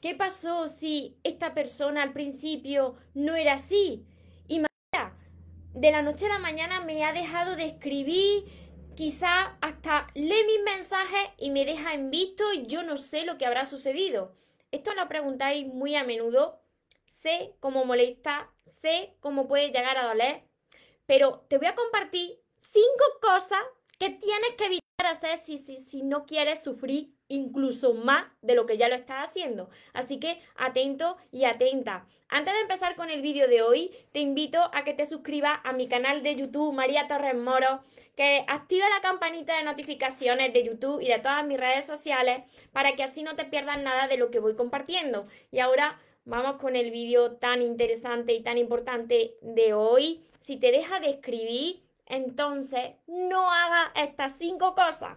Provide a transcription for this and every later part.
¿Qué pasó si esta persona al principio no era así? Y de la noche a la mañana me ha dejado de escribir, quizá hasta lee mis mensajes y me deja en visto y yo no sé lo que habrá sucedido. Esto lo preguntáis muy a menudo. Sé cómo molesta, sé cómo puede llegar a doler, pero te voy a compartir cinco cosas que tienes que evitar hacer si, si, si no quieres sufrir incluso más de lo que ya lo estás haciendo. Así que atento y atenta. Antes de empezar con el vídeo de hoy, te invito a que te suscribas a mi canal de YouTube María Torres Moro, que active la campanita de notificaciones de YouTube y de todas mis redes sociales para que así no te pierdas nada de lo que voy compartiendo. Y ahora vamos con el vídeo tan interesante y tan importante de hoy. Si te deja de escribir, entonces no hagas estas cinco cosas.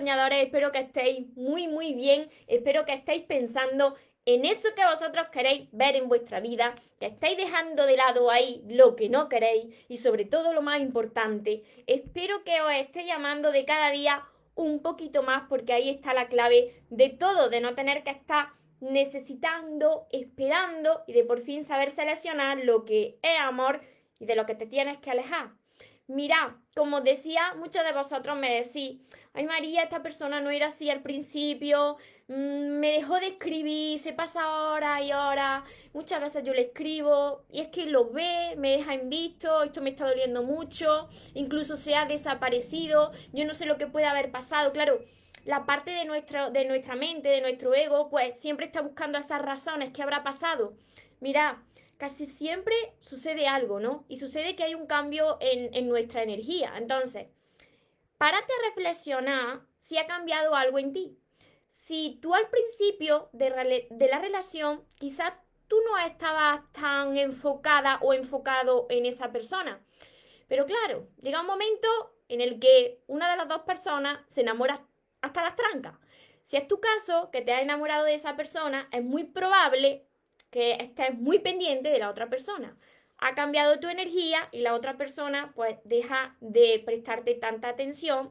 Soñadores, espero que estéis muy muy bien, espero que estéis pensando en eso que vosotros queréis ver en vuestra vida, que estáis dejando de lado ahí lo que no queréis y sobre todo lo más importante, espero que os esté llamando de cada día un poquito más porque ahí está la clave de todo, de no tener que estar necesitando, esperando y de por fin saber seleccionar lo que es amor y de lo que te tienes que alejar. Mira, como decía, muchos de vosotros me decís, ay María, esta persona no era así al principio, mm, me dejó de escribir, se pasa horas y horas, muchas veces yo le escribo y es que lo ve, me deja en visto, esto me está doliendo mucho, incluso se ha desaparecido, yo no sé lo que puede haber pasado, claro. La parte de, nuestro, de nuestra mente, de nuestro ego, pues siempre está buscando esas razones, ¿qué habrá pasado? Mira, casi siempre sucede algo, ¿no? Y sucede que hay un cambio en, nuestra energía. Entonces, párate a reflexionar si ha cambiado algo en ti. Si tú al principio de, de la relación quizás tú no estabas tan enfocada o enfocado en esa persona. Pero claro, llega un momento en el que una de las dos personas se enamora hasta las trancas. Si es tu caso, que te has enamorado de esa persona, es muy probable que estés muy pendiente de la otra persona. Ha cambiado tu energía y la otra persona pues deja de prestarte tanta atención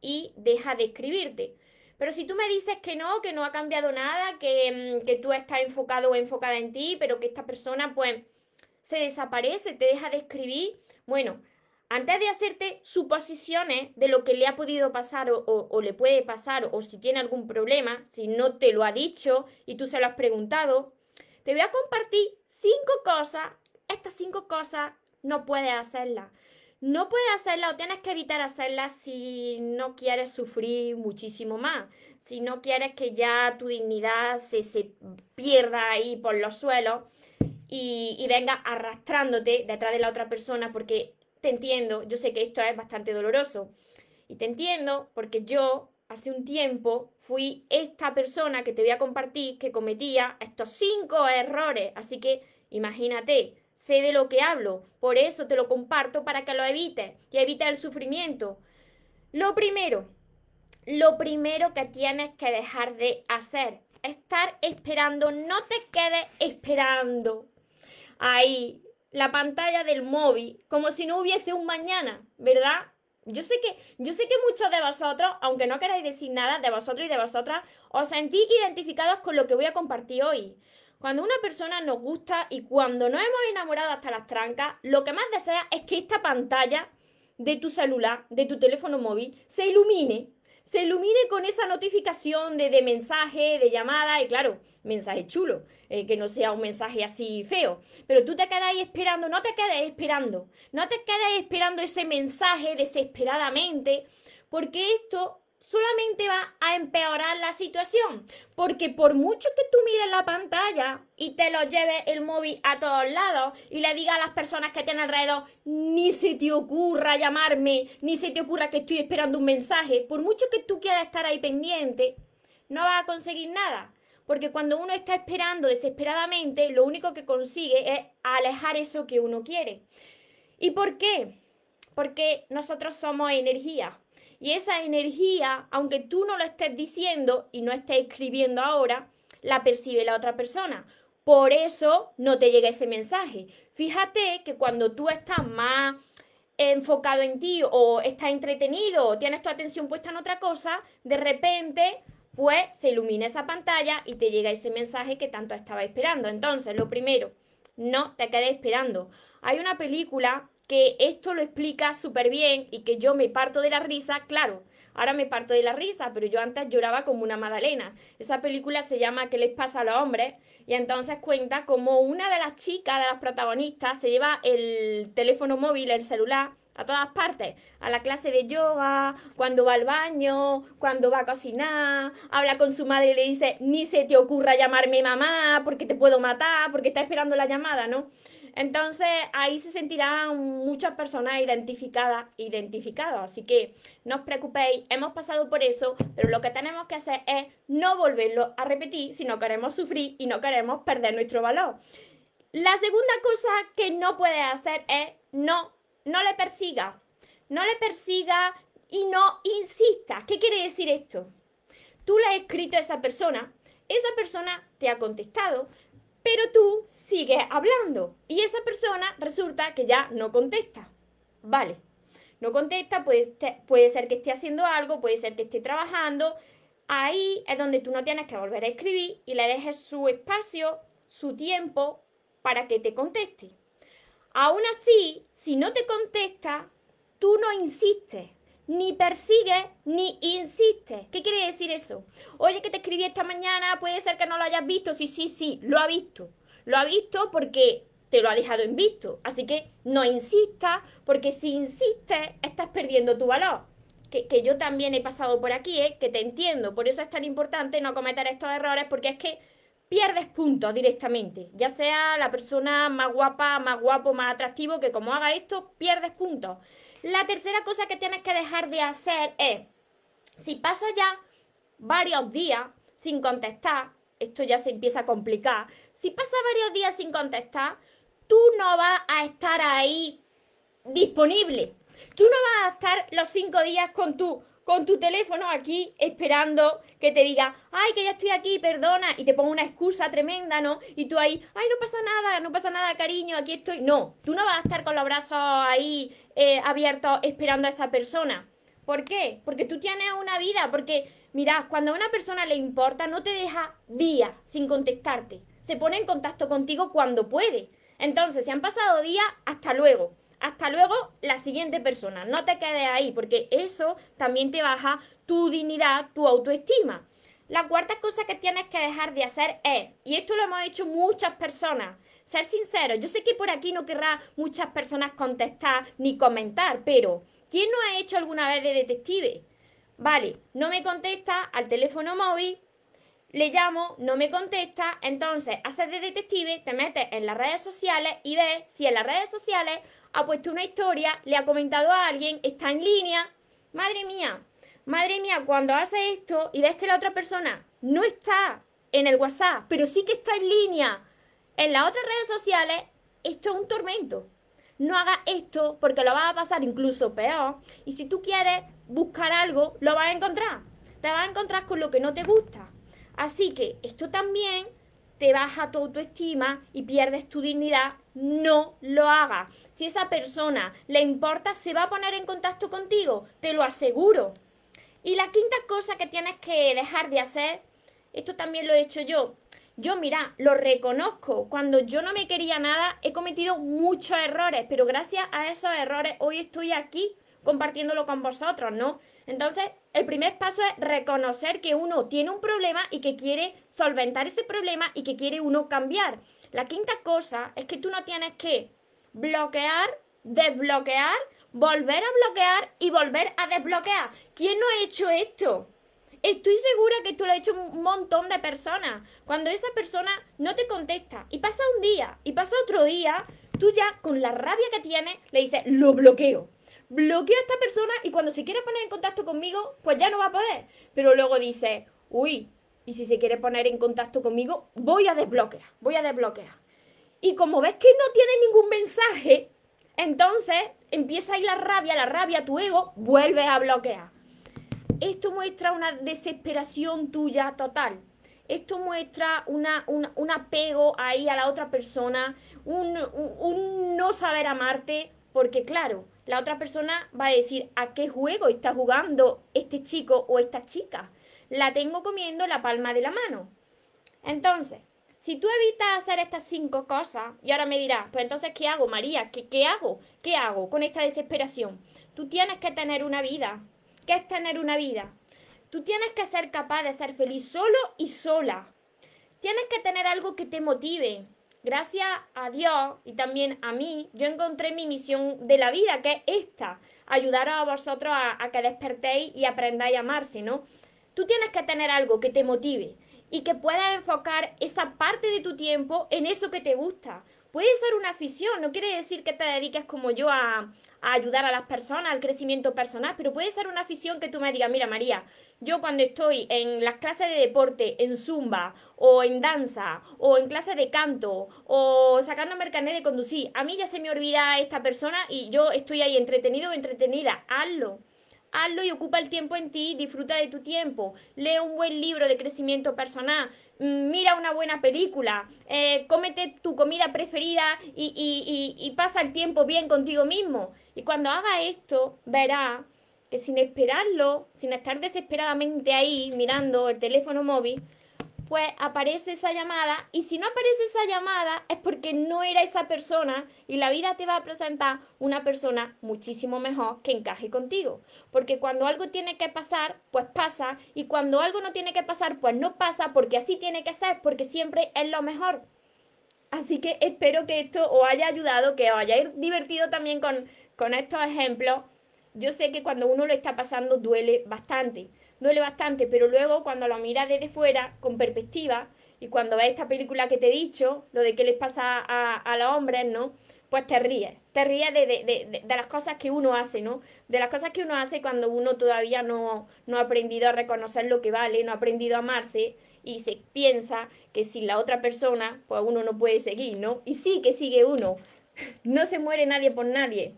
y deja de escribirte. Pero si tú me dices que no, que no ha cambiado nada, que, mm, que tú estás enfocado o enfocada en ti, pero que esta persona pues se desaparece, te deja de escribir, bueno, antes de hacerte suposiciones de lo que le ha podido pasar o, o, le puede pasar o si tiene algún problema, si no te lo ha dicho y tú se lo has preguntado, te voy a compartir cinco cosas. Estas cinco cosas no puedes hacerlas. No puedes hacerlas o tienes que evitar hacerlas si no quieres sufrir muchísimo más. Si no quieres que ya tu dignidad se, se pierda ahí por los suelos y, y venga arrastrándote detrás de la otra persona porque te entiendo, yo sé que esto es bastante doloroso. Y te entiendo porque yo hace un tiempo fui esta persona que te voy a compartir que cometía estos cinco errores. Así que imagínate, sé de lo que hablo, por eso te lo comparto para que lo evites y evites el sufrimiento. Lo primero, lo primero que tienes que dejar de hacer, estar esperando, no te quedes esperando ahí la pantalla del móvil como si no hubiese un mañana, ¿verdad? Yo sé que, yo sé que muchos de vosotros, aunque no queráis decir nada, de vosotros y de vosotras, os sentís identificados con lo que voy a compartir hoy. Cuando una persona nos gusta y cuando nos hemos enamorado hasta las trancas, lo que más desea es que esta pantalla de tu celular, de tu teléfono móvil, se ilumine se ilumine con esa notificación de, mensaje, de llamada, y claro, mensaje chulo, eh, que no sea un mensaje así feo. Pero tú te quedas esperando, no te quedes esperando, no te quedes esperando ese mensaje desesperadamente, porque esto solamente va a empeorar la situación. Porque por mucho que tú mires la pantalla y te lo lleves el móvil a todos lados y le digas a las personas que tienen alrededor, ni se te ocurra llamarme, ni se te ocurra que estoy esperando un mensaje, por mucho que tú quieras estar ahí pendiente, no vas a conseguir nada. porque cuando uno está esperando desesperadamente, lo único que consigue es alejar eso que uno quiere. ¿Y por qué? Porque nosotros somos energía. Y esa energía, aunque tú no lo estés diciendo y no estés escribiendo ahora, la percibe la otra persona. Por eso no te llega ese mensaje. Fíjate que cuando tú estás más enfocado en ti o estás entretenido o tienes tu atención puesta en otra cosa, de repente pues se ilumina esa pantalla y te llega ese mensaje que tanto estaba esperando. Entonces, lo primero, no te quedes esperando. Hay una película que esto lo explica súper bien y que yo me parto de la risa, claro, ahora me parto de la risa, pero yo antes lloraba como una magdalena. Esa película se llama ¿Qué les pasa a los hombres? Y entonces cuenta como una de las chicas, de las protagonistas, se lleva el teléfono móvil, el celular, a todas partes, a la clase de yoga, cuando va al baño, cuando va a cocinar, habla con su madre y le dice, ni se te ocurra llamarme mamá porque te puedo matar, porque está esperando la llamada, ¿no? Entonces ahí se sentirán muchas personas identificadas, identificadas. Así que no os preocupéis, hemos pasado por eso, pero lo que tenemos que hacer es no volverlo a repetir si no queremos sufrir y no queremos perder nuestro valor. La segunda cosa que no puedes hacer es no, no le persiga. No le persiga y no insista. ¿Qué quiere decir esto? Tú le has escrito a esa persona, esa persona te ha contestado, pero tú sigues hablando y esa persona resulta que ya no contesta. Vale, no contesta, puede, puede ser que esté haciendo algo, puede ser que esté trabajando. Ahí es donde tú no tienes que volver a escribir y le dejes su espacio, su tiempo para que te conteste. Aún así, si no te contesta, tú no insistes ni persigue ni insiste. ¿Qué quiere decir eso? Oye, que te escribí esta mañana, puede ser que no lo hayas visto. Sí, sí, sí, lo ha visto. Lo ha visto porque te lo ha dejado en visto. Así que no insista, porque si insistes, estás perdiendo tu valor. Que, que yo también he pasado por aquí, ¿eh? que te entiendo. Por eso es tan importante no cometer estos errores, porque es que pierdes puntos directamente. Ya sea la persona más guapa, más guapo, más atractivo, que como haga esto, pierdes puntos. La tercera cosa que tienes que dejar de hacer es, si pasa ya varios días sin contestar, esto ya se empieza a complicar, si pasa varios días sin contestar, tú no vas a estar ahí disponible. Tú no vas a estar los cinco días con tu, con tu teléfono aquí esperando que te diga, ay, que ya estoy aquí, perdona, y te pongo una excusa tremenda, ¿no? Y tú ahí, ay, no pasa nada, no pasa nada, cariño, aquí estoy. No, tú no vas a estar con los brazos ahí eh, abiertos esperando a esa persona. ¿Por qué? Porque tú tienes una vida, porque, mira, cuando a una persona le importa, no te deja días sin contestarte. Se pone en contacto contigo cuando puede. Entonces, si han pasado días, hasta luego. Hasta luego, la siguiente persona. No te quedes ahí, porque eso también te baja tu dignidad, tu autoestima. La cuarta cosa que tienes que dejar de hacer es, y esto lo hemos hecho muchas personas, ser sincero, yo sé que por aquí no querrá muchas personas contestar ni comentar, pero ¿quién no ha hecho alguna vez de detective? Vale, no me contesta al teléfono móvil, le llamo, no me contesta, entonces haces de detective, te metes en las redes sociales y ves si en las redes sociales ha puesto una historia, le ha comentado a alguien, está en línea. Madre mía, madre mía, cuando haces esto y ves que la otra persona no está en el WhatsApp, pero sí que está en línea en las otras redes sociales, esto es un tormento. No hagas esto porque lo vas a pasar incluso peor. Y si tú quieres buscar algo, lo vas a encontrar. Te vas a encontrar con lo que no te gusta. Así que esto también te baja tu autoestima y pierdes tu dignidad. No lo hagas. Si esa persona le importa, se va a poner en contacto contigo. Te lo aseguro. Y la quinta cosa que tienes que dejar de hacer, esto también lo he hecho yo, yo, mira, lo reconozco. Cuando yo no me quería nada, he cometido muchos errores, pero gracias a esos errores hoy estoy aquí compartiéndolo con vosotros, ¿no? Entonces, el primer paso es reconocer que uno tiene un problema y que quiere solventar ese problema y que quiere uno cambiar. La quinta cosa es que tú no tienes que bloquear, desbloquear, volver a bloquear y volver a desbloquear. ¿Quién no ha hecho esto? Estoy segura que tú lo has hecho un montón de personas. Cuando esa persona no te contesta y pasa un día y pasa otro día, tú ya con la rabia que tienes le dices, lo bloqueo. Bloqueo a esta persona y cuando se quiere poner en contacto conmigo, pues ya no va a poder. Pero luego dice, uy, Y si se quiere poner en contacto conmigo, voy a desbloquear, voy a desbloquear. Y como ves que no tiene ningún mensaje, entonces empieza ahí la rabia, la rabia, tu ego, vuelve a bloquear. Esto muestra una desesperación tuya total. Esto muestra una, un, apego ahí a la otra persona, un, un no saber amarte, porque claro, la otra persona va a decir a qué juego está jugando este chico o esta chica. La tengo comiendo la palma de la mano. Entonces, si tú evitas hacer estas cinco cosas, y ahora me dirás, pues entonces, ¿qué hago, María? ¿Qué, ¿Qué hago? ¿Qué hago con esta desesperación? Tú tienes que tener una vida. ¿Qué es tener una vida? Tú tienes que ser capaz de ser feliz solo y sola. Tienes que tener algo que te motive. Gracias a Dios y también a mí, yo encontré mi misión de la vida, que es esta, ayudar a vosotros a, a que despertéis y aprendáis a amarse, ¿no? Tú tienes que tener algo que te motive y que puedas enfocar esa parte de tu tiempo en eso que te gusta. Puede ser una afición, no quiere decir que te dediques como yo a, ayudar a las personas, al crecimiento personal, pero puede ser una afición que tú me digas, mira María, yo cuando estoy en las clases de deporte, en zumba, o en danza, o en clases de canto, o sacando el de conducir, a mí ya se me olvida esta persona y yo estoy ahí entretenido o entretenida, hazlo hazlo y ocupa el tiempo en ti, disfruta de tu tiempo, lee un buen libro de crecimiento personal, mm, mira una buena película, eh, cómete tu comida preferida y, y pasa el tiempo bien contigo mismo. Y cuando haga esto, verás que sin esperarlo, sin estar desesperadamente ahí mirando el teléfono móvil, pues aparece esa llamada y si no aparece esa llamada es porque no era esa persona y la vida te va a presentar una persona muchísimo mejor que encaje contigo. Porque cuando algo tiene que pasar, pues pasa y cuando algo no tiene que pasar, pues no pasa porque así tiene que ser, porque siempre es lo mejor. Así que espero que esto os haya ayudado, que os hayáis divertido también con, con estos ejemplos. Yo sé que cuando uno lo está pasando duele bastante duele bastante, pero luego cuando lo miras desde fuera, con perspectiva, y cuando ves esta película que te he dicho, lo de qué les pasa a, los hombres, ¿no? Pues te ríes, te ríes de, las cosas que uno hace, ¿no? De las cosas que uno hace cuando uno todavía no, no ha aprendido a reconocer lo que vale, no ha aprendido a amarse y se piensa que sin la otra persona, pues uno no puede seguir, ¿no? Y sí que sigue uno. No se muere nadie por nadie.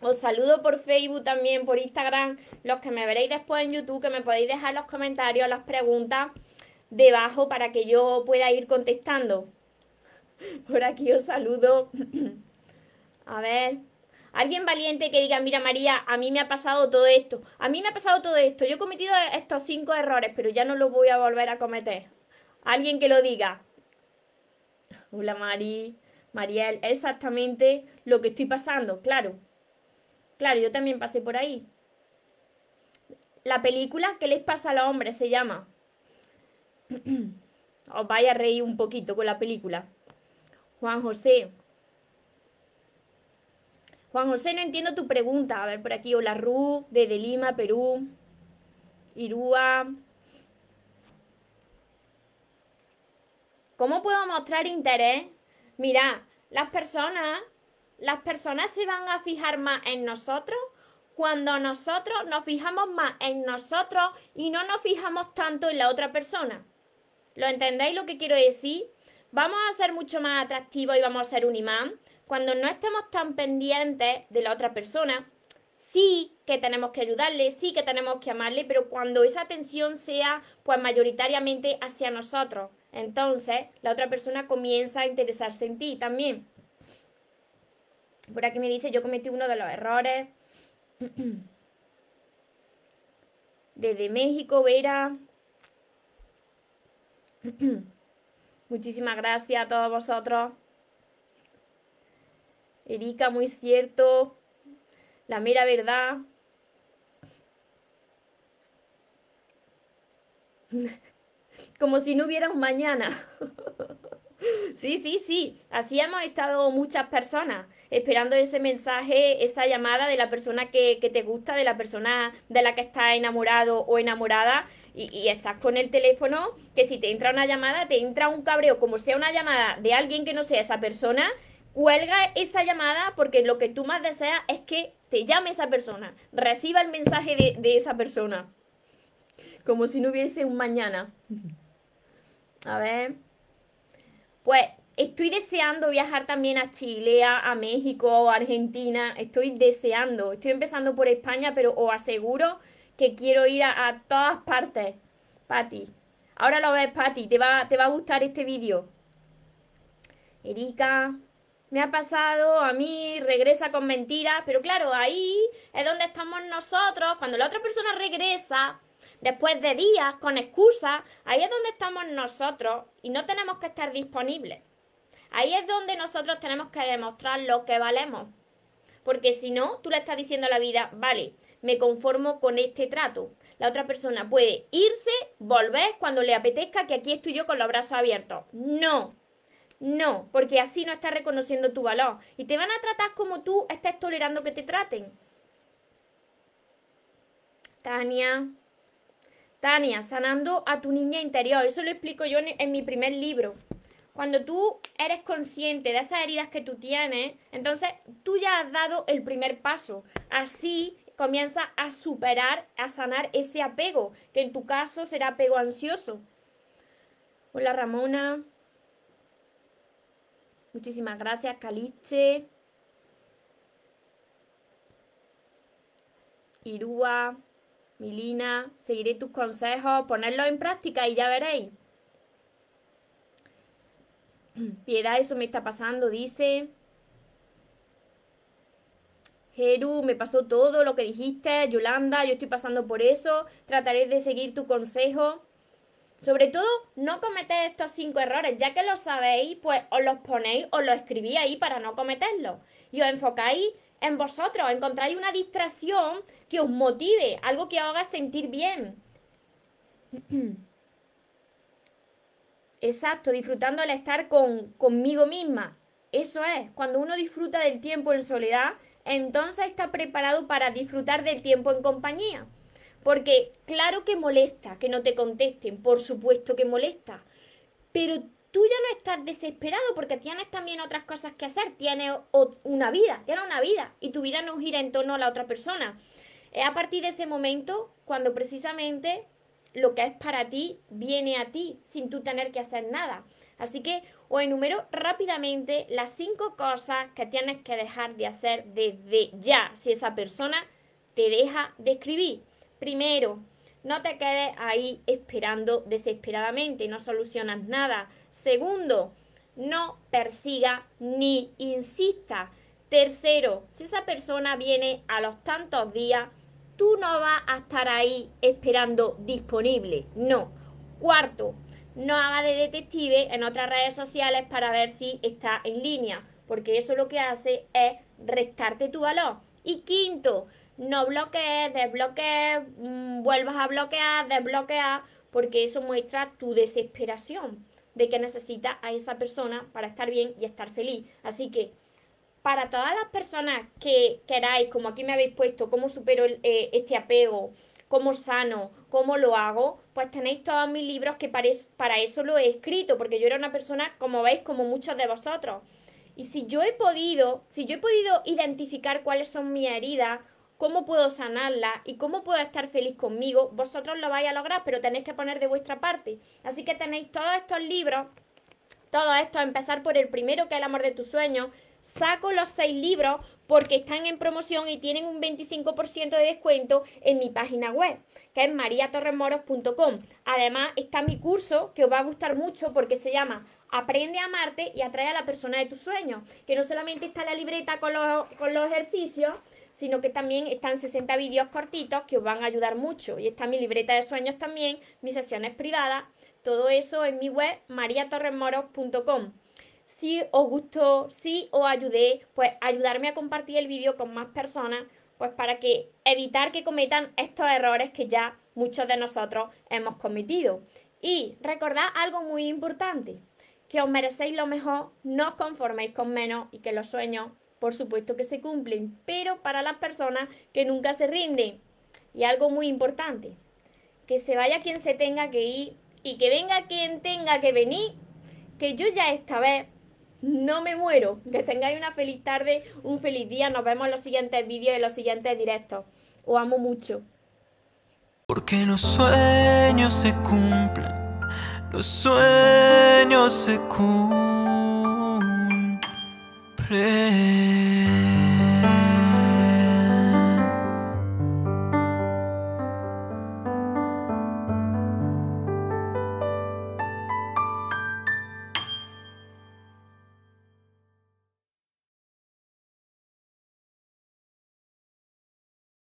Os saludo por Facebook también, por Instagram, los que me veréis después en YouTube, que me podéis dejar los comentarios, las preguntas debajo para que yo pueda ir contestando. Por aquí os saludo. A ver. Alguien valiente que diga, mira María, a mí me ha pasado todo esto. A mí me ha pasado todo esto. Yo he cometido estos cinco errores, pero ya no los voy a volver a cometer. Alguien que lo diga. Hola Mari, Mariel, exactamente lo que estoy pasando, claro. Claro, yo también pasé por ahí. La película ¿Qué les pasa a los hombres? se llama. Os vaya a reír un poquito con la película. Juan José. Juan José, no entiendo tu pregunta. A ver, por aquí, hola Ru, desde Lima, Perú. Irúa. ¿Cómo puedo mostrar interés? Mira, las personas las personas se van a fijar más en nosotros cuando nosotros nos fijamos más en nosotros y no nos fijamos tanto en la otra persona. ¿Lo entendéis lo que quiero decir? Vamos a ser mucho más atractivos y vamos a ser un imán cuando no estamos tan pendientes de la otra persona. Sí que tenemos que ayudarle, sí que tenemos que amarle, pero cuando esa atención sea pues mayoritariamente hacia nosotros, entonces la otra persona comienza a interesarse en ti también. Por aquí me dice, yo cometí uno de los errores. Desde México, Vera. Muchísimas gracias a todos vosotros. Erika, muy cierto. La mera verdad. Como si no hubiera un mañana. Sí, sí, sí. Así hemos estado muchas personas esperando ese mensaje, esa llamada de la persona que, te gusta, de la persona de la que estás enamorado o enamorada. Y, estás con el teléfono que si te entra una llamada, te entra un cabreo, como sea una llamada de alguien que no sea esa persona, cuelga esa llamada porque lo que tú más deseas es que te llame esa persona, reciba el mensaje de, de esa persona. como si no hubiese un mañana. A ver. Pues estoy deseando viajar también a Chile, a, México, a Argentina. Estoy deseando. Estoy empezando por España, pero os aseguro que quiero ir a, todas partes. Pati. Ahora lo ves, Pati. Te va, te va a gustar este vídeo. Erika, me ha pasado a mí, regresa con mentiras, pero claro, ahí es donde estamos nosotros, cuando la otra persona regresa, después de días, con excusas, ahí es donde estamos nosotros y no tenemos que estar disponibles. Ahí es donde nosotros tenemos que demostrar lo que valemos. Porque si no, tú le estás diciendo a la vida, vale, me conformo con este trato. La otra persona puede irse, volver cuando le apetezca, que aquí estoy yo con los brazos abiertos. No, no, porque así no estás reconociendo tu valor. Y te van a tratar como tú estés tolerando que te traten. Tania. Tania, sanando a tu niña interior. Eso lo explico yo en, mi primer libro. Cuando tú eres consciente de esas heridas que tú tienes, entonces tú ya has dado el primer paso. Así comienza a superar, a sanar ese apego, que en tu caso será apego ansioso. Hola Ramona. Muchísimas gracias, Caliche. Irúa, Milina, seguiré tus consejos, ponerlos en práctica y ya veréis. Piedad, eso me está pasando, dice. Jeru, me pasó todo lo que dijiste. Yolanda, yo estoy pasando por eso. Trataré de seguir tu consejo. Sobre todo, no cometéis estos cinco errores. Ya que lo sabéis, pues os los ponéis, os los escribí ahí para no cometerlos. Y os enfocáis en vosotros, encontráis una distracción que os motive, algo que os haga sentir bien. Exacto, disfrutando al estar con, conmigo misma. Eso es, cuando uno disfruta del tiempo en soledad, entonces está preparado para disfrutar del tiempo en compañía. Porque claro que molesta que no te contesten, por supuesto que molesta, pero tú ya no estás desesperado porque tienes también otras cosas que hacer, tienes una vida, tienes una vida y tu vida no gira en torno a la otra persona. Es a partir de ese momento cuando precisamente lo que es para ti viene a ti sin tú tener que hacer nada. Así que os enumero rápidamente las cinco cosas que tienes que dejar de hacer desde ya si esa persona te deja de escribir. Primero, no te quedes ahí esperando desesperadamente, no solucionas nada. Segundo, no persiga ni insista. Tercero, si esa persona viene a los tantos días, tú no vas a estar ahí esperando disponible. No. Cuarto, no hagas de detective en otras redes sociales para ver si está en línea, porque eso lo que hace es restarte tu valor. Y quinto, no bloquees, desbloquees, mm, vuelvas a bloquear, desbloquear, porque eso muestra tu desesperación de que necesitas a esa persona para estar bien y estar feliz. Así que para todas las personas que queráis, como aquí me habéis puesto, cómo supero eh, este apego, cómo sano, cómo lo hago, pues tenéis todos mis libros que para eso, para eso lo he escrito, porque yo era una persona, como veis, como muchos de vosotros. Y si yo he podido, si yo he podido identificar cuáles son mis heridas, cómo puedo sanarla y cómo puedo estar feliz conmigo, vosotros lo vais a lograr, pero tenéis que poner de vuestra parte. Así que tenéis todos estos libros, todo esto, a empezar por el primero, que es el amor de tus sueños. Saco los seis libros porque están en promoción y tienen un 25% de descuento en mi página web, que es mariatorremoros.com. Además, está mi curso que os va a gustar mucho porque se llama Aprende a amarte y atrae a la persona de tus sueños, que no solamente está la libreta con los, con los ejercicios, sino que también están 60 vídeos cortitos que os van a ayudar mucho. Y está mi libreta de sueños también, mis sesiones privadas, todo eso en mi web mariatorresmoros.com. Si os gustó, si os ayudé, pues ayudarme a compartir el vídeo con más personas, pues para que evitar que cometan estos errores que ya muchos de nosotros hemos cometido. Y recordad algo muy importante, que os merecéis lo mejor, no os conforméis con menos y que los sueños por supuesto que se cumplen, pero para las personas que nunca se rinden. Y algo muy importante, que se vaya quien se tenga que ir y que venga quien tenga que venir, que yo ya esta vez no me muero. Que tengáis una feliz tarde, un feliz día. Nos vemos en los siguientes vídeos y los siguientes directos. Os amo mucho. Porque los sueños se cumplen, los sueños se cumplen. pray.